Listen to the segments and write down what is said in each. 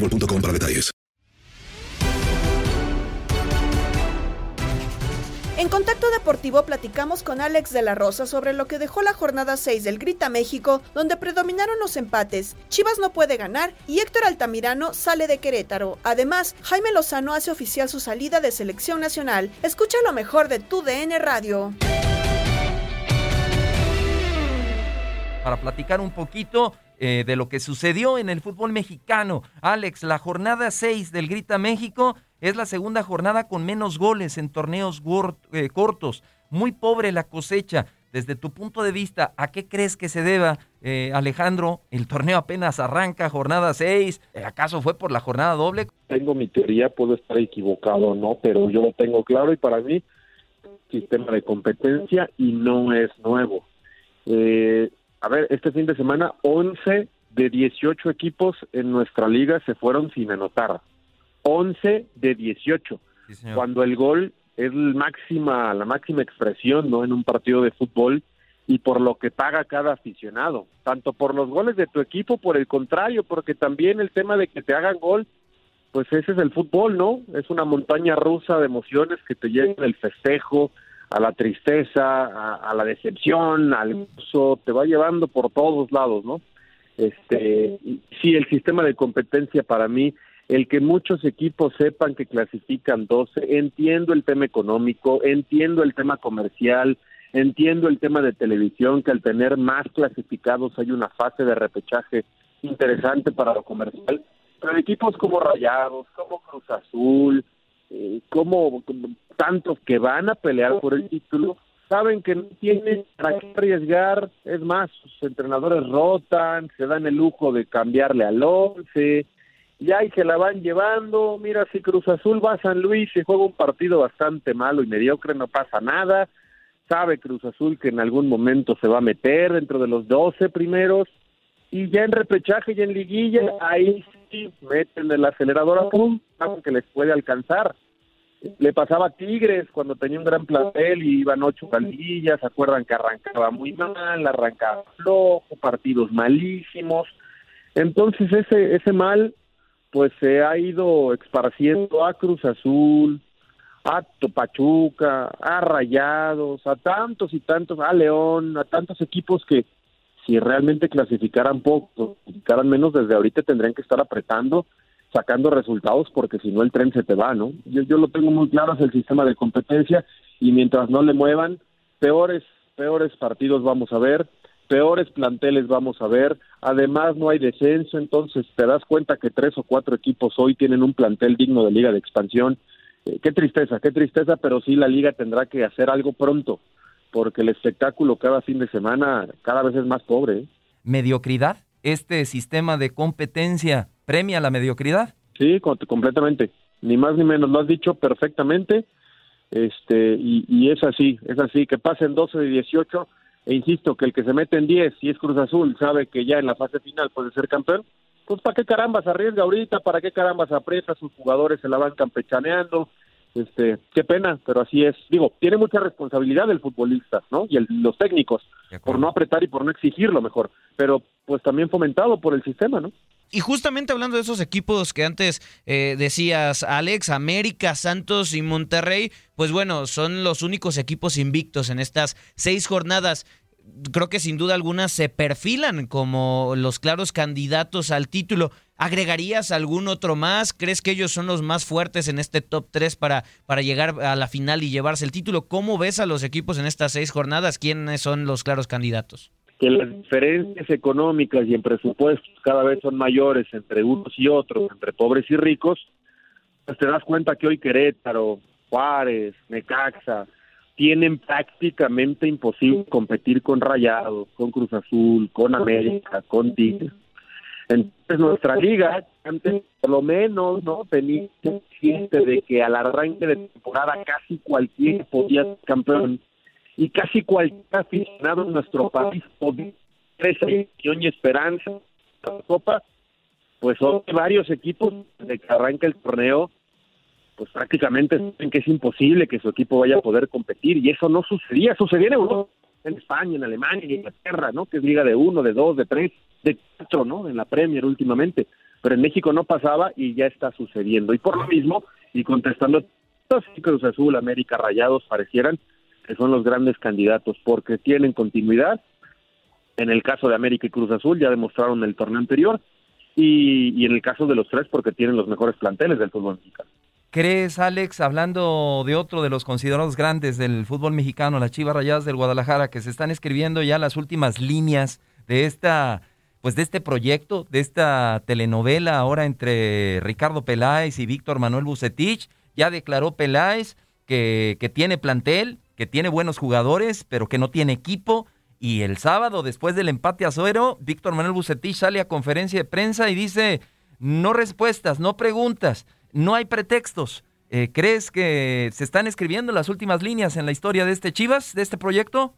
boostmobile.com para detalles. En Contacto Deportivo platicamos con Alex de la Rosa sobre lo que dejó la jornada 6 del Grita México, donde predominaron los empates. Chivas no puede ganar y Héctor Altamirano sale de Querétaro. Además, Jaime Lozano hace oficial su salida de selección nacional. Escucha lo mejor de tu DN Radio. Para platicar un poquito eh, de lo que sucedió en el fútbol mexicano. Alex, la jornada 6 del Grita México es la segunda jornada con menos goles en torneos eh, cortos. Muy pobre la cosecha. Desde tu punto de vista, ¿a qué crees que se deba, eh, Alejandro? El torneo apenas arranca, jornada 6. ¿Acaso fue por la jornada doble? Tengo mi teoría, puedo estar equivocado o no, pero yo lo tengo claro y para mí, sistema de competencia y no es nuevo. Eh, a ver, este fin de semana 11 de 18 equipos en nuestra liga se fueron sin anotar. 11 de 18. cuando el gol es la máxima, la máxima expresión ¿no? en un partido de fútbol y por lo que paga cada aficionado, tanto por los goles de tu equipo, por el contrario, porque también el tema de que te hagan gol, pues ese es el fútbol, ¿no? Es una montaña rusa de emociones que te llevan el festejo, a la tristeza, a, la decepción, al uso, te va llevando por todos lados, ¿no? Este, sí, el sistema de competencia para mí, el que muchos equipos sepan que clasifican 12, entiendo el tema económico, entiendo el tema comercial, entiendo el tema de televisión, que al tener más clasificados hay una fase de repechaje interesante para lo comercial, pero equipos como Rayados, como Cruz Azul, eh, como tantos que van a pelear por el título saben que no tienen para qué arriesgar, es más, sus entrenadores rotan, se dan el lujo de cambiarle al once, y ahí se la van llevando, mira, si Cruz Azul va a San Luis y juega un partido bastante malo y mediocre, no pasa nada, sabe Cruz Azul que en algún momento se va a meter dentro de los doce primeros, y ya en repechaje y en liguilla, ahí sí meten el acelerador a pum, que les puede alcanzar le pasaba a Tigres cuando tenía un gran plantel y iban ocho caldillas, se acuerdan que arrancaba muy mal, arrancaba flojo, partidos malísimos. Entonces ese, ese mal pues se ha ido esparciendo a Cruz Azul, a Topachuca, a Rayados, a tantos y tantos, a León, a tantos equipos que si realmente clasificaran poco, clasificaran menos, desde ahorita tendrían que estar apretando sacando resultados porque si no el tren se te va, ¿no? Yo, yo lo tengo muy claro, es el sistema de competencia y mientras no le muevan, peores, peores partidos vamos a ver, peores planteles vamos a ver, además no hay descenso, entonces te das cuenta que tres o cuatro equipos hoy tienen un plantel digno de liga de expansión. Eh, qué tristeza, qué tristeza, pero sí la liga tendrá que hacer algo pronto, porque el espectáculo cada fin de semana cada vez es más pobre. ¿eh? ¿Mediocridad? este sistema de competencia premia la mediocridad. Sí, completamente. Ni más ni menos. Lo has dicho perfectamente. Este, y, y es así, es así. Que pasen 12 de 18. E insisto, que el que se mete en 10 y es Cruz Azul sabe que ya en la fase final puede ser campeón. Pues para qué carambas arriesga ahorita, para qué carambas aprieta, sus jugadores se la van campechaneando, este, qué pena, pero así es. Digo, tiene mucha responsabilidad el futbolista, ¿no? Y los técnicos, por no apretar y por no exigir lo mejor, pero pues también fomentado por el sistema, ¿no? Y justamente hablando de esos equipos que antes eh, decías, Alex, América, Santos y Monterrey, pues bueno, son los únicos equipos invictos en estas seis jornadas creo que sin duda alguna se perfilan como los claros candidatos al título. ¿Agregarías algún otro más? ¿Crees que ellos son los más fuertes en este top 3 para, para llegar a la final y llevarse el título? ¿Cómo ves a los equipos en estas seis jornadas? ¿Quiénes son los claros candidatos? Que las diferencias económicas y en presupuestos cada vez son mayores entre unos y otros, entre pobres y ricos, pues te das cuenta que hoy Querétaro, Juárez, Necaxa, tienen prácticamente imposible competir con Rayados, con Cruz Azul, con América, con Tigres. Entonces nuestra liga, antes por lo menos, ¿no? Tenía consciente de que al arranque de temporada casi cualquier podía ser campeón y casi cualquier aficionado en nuestro país podía y esperanza la Copa, pues son varios equipos de que arranca el torneo pues prácticamente saben que es imposible que su equipo vaya a poder competir y eso no sucedía, sucedía en Europa, en España, en Alemania, en Inglaterra, ¿no? Que es liga de uno, de dos, de tres, de cuatro, ¿no? En la Premier últimamente, pero en México no pasaba y ya está sucediendo y por lo mismo y contestando todos Cruz Azul, América, Rayados parecieran que son los grandes candidatos porque tienen continuidad. En el caso de América y Cruz Azul ya demostraron el torneo anterior y, y en el caso de los tres porque tienen los mejores planteles del fútbol mexicano. ¿Crees, Alex, hablando de otro de los considerados grandes del fútbol mexicano, las Chivas Rayadas del Guadalajara, que se están escribiendo ya las últimas líneas de esta, pues de este proyecto, de esta telenovela ahora entre Ricardo Peláez y Víctor Manuel Bucetich? Ya declaró Peláez que, que tiene plantel, que tiene buenos jugadores, pero que no tiene equipo. Y el sábado, después del empate a Suero, Víctor Manuel Bucetich sale a conferencia de prensa y dice, no respuestas, no preguntas no hay pretextos. Eh, ¿Crees que se están escribiendo las últimas líneas en la historia de este Chivas, de este proyecto?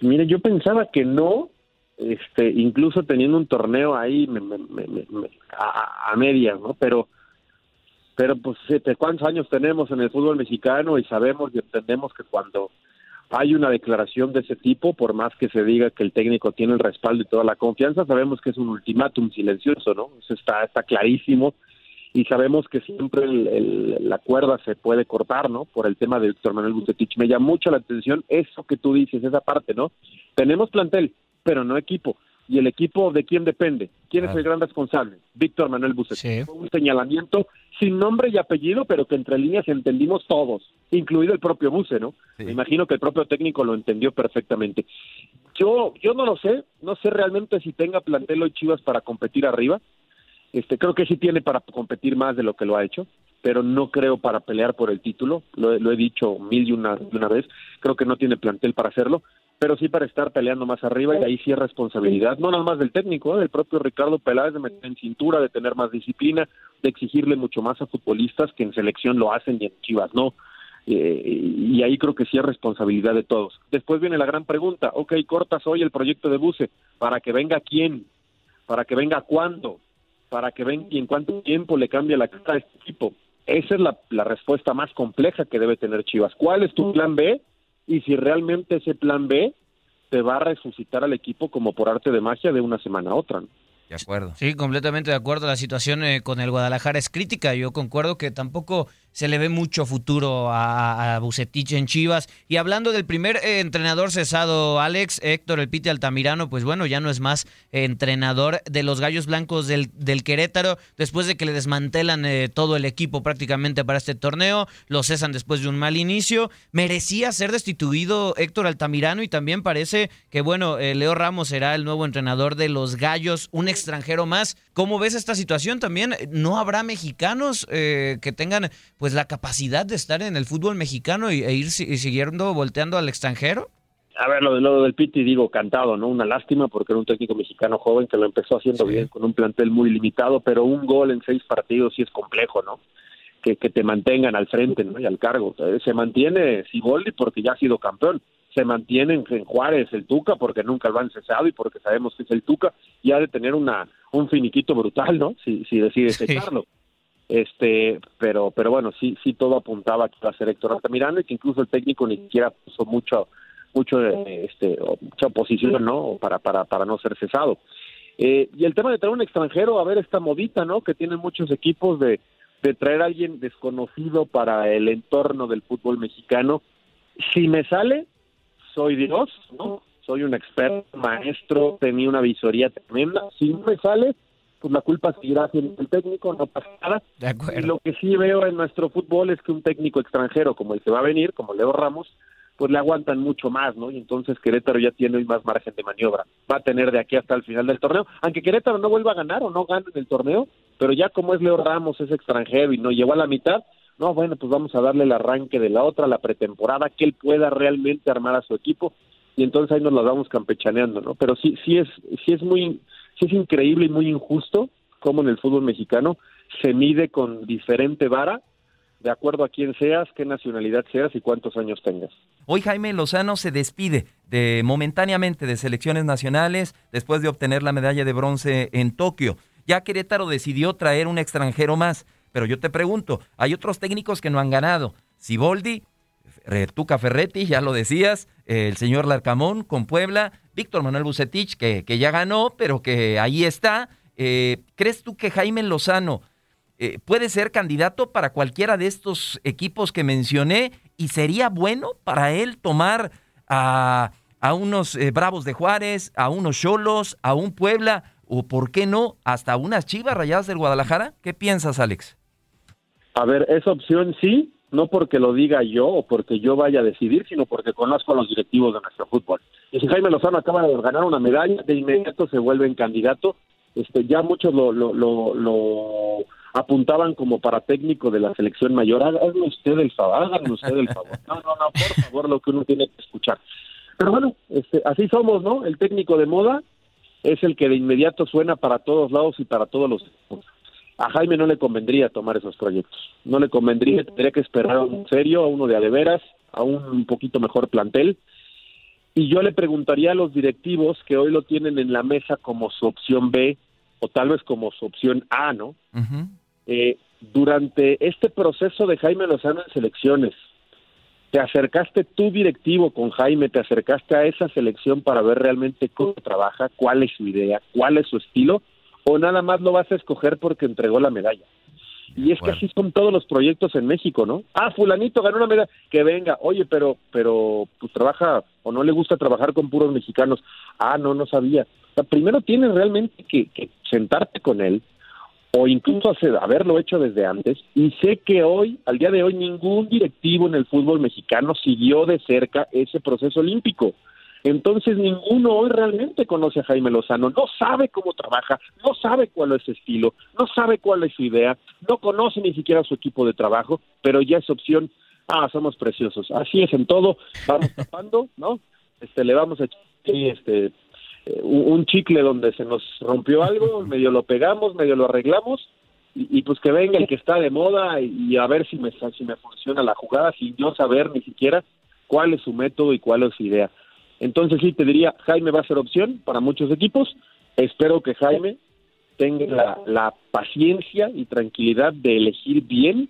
Mire, yo pensaba que no, este, incluso teniendo un torneo ahí a, a medias, ¿no? Pero, pero pues, ¿cuántos años tenemos en el fútbol mexicano y sabemos y entendemos que cuando hay una declaración de ese tipo, por más que se diga que el técnico tiene el respaldo y toda la confianza, sabemos que es un ultimátum silencioso, ¿no? Eso está, está clarísimo y sabemos que siempre la cuerda se puede cortar, ¿no? Por el tema de Víctor Manuel Bucetich. Me llama mucho la atención eso que tú dices, esa parte, ¿no? Tenemos plantel, pero no equipo. ¿Y el equipo de quién depende? ¿Quién es el gran responsable? Víctor Manuel Bucetich. un señalamiento sin nombre y apellido, pero que entre líneas entendimos todos, incluido el propio Buce, ¿no? Me imagino que el propio técnico lo entendió perfectamente. Yo, yo no lo sé, no sé realmente si tenga plantel hoy Chivas para competir arriba. Este, creo que sí tiene para competir más de lo que lo ha hecho, pero no creo para pelear por el título. Lo, he dicho mil y una, una vez. Creo que no tiene plantel para hacerlo, pero sí para estar peleando más arriba y ahí sí es responsabilidad, no nada más del técnico, ¿eh? del propio Ricardo Peláez de meter en cintura, de tener más disciplina, de exigirle mucho más a futbolistas que en selección lo hacen y en Chivas no. Eh, y ahí creo que sí es responsabilidad de todos. Después viene la gran pregunta, ok, cortas hoy el proyecto de Buce, ¿para que venga quién? ¿Para que venga cuándo? para que vean y en cuánto tiempo le cambia la cara a este equipo. Esa es la respuesta más compleja que debe tener Chivas. ¿Cuál es tu plan B? Y si realmente ese plan B te va a resucitar al equipo como por arte de magia de una semana a otra. De acuerdo. Sí, completamente de acuerdo. La situación eh, con el Guadalajara es crítica. Yo concuerdo que tampoco se le ve mucho futuro a, a Bucetich en Chivas. Y hablando del primer eh, entrenador cesado, Alex, Héctor El Pite Altamirano, pues bueno, ya no es más entrenador de los Gallos Blancos del, del Querétaro, después de que le desmantelan eh, todo el equipo prácticamente para este torneo, lo cesan después de un mal inicio. Merecía ser destituido Héctor Altamirano y también parece que, bueno, eh, Leo Ramos será el nuevo entrenador de los Gallos, un extranjero más. ¿Cómo ves esta situación también? ¿No habrá mexicanos que tengan pues la capacidad de estar en el fútbol mexicano e ir siguiendo volteando al extranjero? A ver, lo, de, lo del Piti, digo, cantado, ¿no? Una lástima porque era un técnico mexicano joven que lo empezó haciendo bien con un plantel muy limitado, pero un gol en seis partidos sí es complejo, ¿no? Que, que te mantengan al frente ¿no? y al cargo. Eh, Se mantiene Siboldi porque ya ha sido campeón. Se mantiene en Juárez el Tuca porque nunca lo han cesado y porque sabemos que es el Tuca y ha de tener una un finiquito brutal, ¿no? Si, si decide Sí. cesarlo. Este, pero, pero bueno, sí, sí todo apuntaba a que iba a ser Héctor Altamirano y que incluso el técnico ni siquiera puso mucho, mucho, este, mucha oposición, ¿no? Para, para, para no ser cesado. Eh, y el tema de traer un extranjero, a ver esta modita, ¿no? Que tienen muchos equipos de, de traer a alguien desconocido para el entorno del fútbol mexicano. Si me sale, soy Dios, ¿no? Soy un experto, maestro, tenía una visoría tremenda. Si no me sale, pues la culpa seguirá siendo el técnico, no pasa nada. De acuerdo. Y lo que sí veo en nuestro fútbol es que un técnico extranjero como el que va a venir, como Leo Ramos, pues le aguantan mucho más, ¿no? Y entonces Querétaro ya tiene hoy más margen de maniobra. Va a tener de aquí hasta el final del torneo, aunque Querétaro no vuelva a ganar o no gane en el torneo, pero ya como es Leo Ramos, es extranjero y no llegó a la mitad, no, bueno, pues vamos a darle el arranque de la otra, la pretemporada, que él pueda realmente armar a su equipo y entonces ahí nos la vamos campechaneando, ¿no? Pero sí, sí es, sí es muy, sí es increíble y muy injusto cómo en el fútbol mexicano se mide con diferente vara de acuerdo a quién seas, qué nacionalidad seas y cuántos años tengas. Hoy Jaime Lozano se despide de momentáneamente de selecciones nacionales después de obtener la medalla de bronce en Tokio. Ya Querétaro decidió traer un extranjero más, pero yo te pregunto, hay otros técnicos que no han ganado. Siboldi, Tuca Ferretti, ya lo decías, el señor Larcamón con Puebla, Víctor Manuel Bucetich, que, que ya ganó, pero que ahí está. Eh, ¿Crees tú que Jaime Lozano eh, puede ser candidato para cualquiera de estos equipos que mencioné y sería bueno para él tomar a, a unos eh, Bravos de Juárez, a unos Cholos, a un Puebla o, por qué no, hasta unas Chivas Rayadas del Guadalajara? ¿Qué piensas, Alex? A ver, esa opción sí, no porque lo diga yo o porque yo vaya a decidir, sino porque conozco a los directivos de nuestro fútbol. Y si Jaime Lozano acaba de ganar una medalla, de inmediato se vuelve en candidato. Este, ya muchos lo, lo, lo, apuntaban como para técnico de la selección mayor. Háganme usted el favor, háganme usted el favor. No, no, no, por favor, lo que uno tiene que escuchar. Pero bueno, este, así somos, ¿no? El técnico de moda es el que de inmediato suena para todos lados y para todos los. A Jaime no le convendría tomar esos proyectos. No le convendría, tendría que esperar a un serio, a uno de adeveras, a un poquito mejor plantel. Y yo le preguntaría a los directivos que hoy lo tienen en la mesa como su opción B o tal vez como su opción A, ¿no? Eh, durante este proceso de Jaime Lozano en selecciones, ¿te acercaste tú directivo con Jaime, te acercaste a esa selección para ver realmente cómo trabaja, cuál es su idea, cuál es su estilo, o nada más lo vas a escoger porque entregó la medalla? Y es que así son todos los proyectos en México, ¿no? Ah, fulanito ganó una medalla, que venga, oye, pero, pero, pues trabaja, o no le gusta trabajar con puros mexicanos. Ah, no, no sabía. O sea, primero tienes realmente que, que sentarte con él, o incluso hacer, haberlo hecho desde antes, y sé que hoy, al día de hoy, ningún directivo en el fútbol mexicano siguió de cerca ese proceso olímpico. Entonces ninguno hoy realmente conoce a Jaime Lozano, no sabe cómo trabaja, no sabe cuál es su estilo, no sabe cuál es su idea, no conoce ni siquiera su equipo de trabajo, pero ya es opción, ah, somos preciosos. Así es en todo, vamos tapando, ¿no? Este, le vamos a echar este, eh, un un chicle donde se nos rompió algo, medio lo pegamos, medio lo arreglamos, y, y pues que venga el que está de moda y, y a ver si me, si me funciona la jugada sin yo saber ni siquiera cuál es su método y cuál es su idea. Entonces sí te diría, Jaime va a ser opción para muchos equipos. Espero que Jaime tenga la, paciencia y tranquilidad de elegir bien.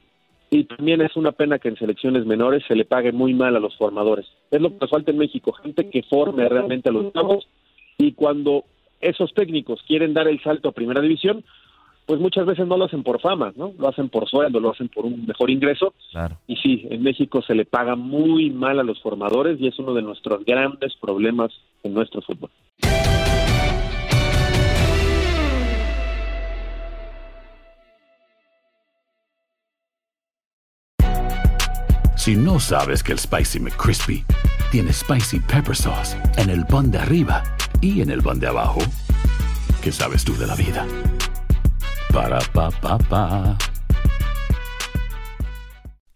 Y también es una pena que en selecciones menores se le pague muy mal a los formadores. Es lo que nos falta en México, gente que forme realmente a los chavos. Y cuando esos técnicos quieren dar el salto a primera división, pues muchas veces no lo hacen por fama, ¿no? Lo hacen por sueldo, lo hacen por un mejor ingreso. Claro. Y sí, en México se le paga muy mal a los formadores y es uno de nuestros grandes problemas en nuestro fútbol. Si no sabes que el Spicy McCrispy tiene Spicy Pepper Sauce en el pan de arriba y en el pan de abajo, ¿qué sabes tú de la vida? Ba-da-ba-ba-ba.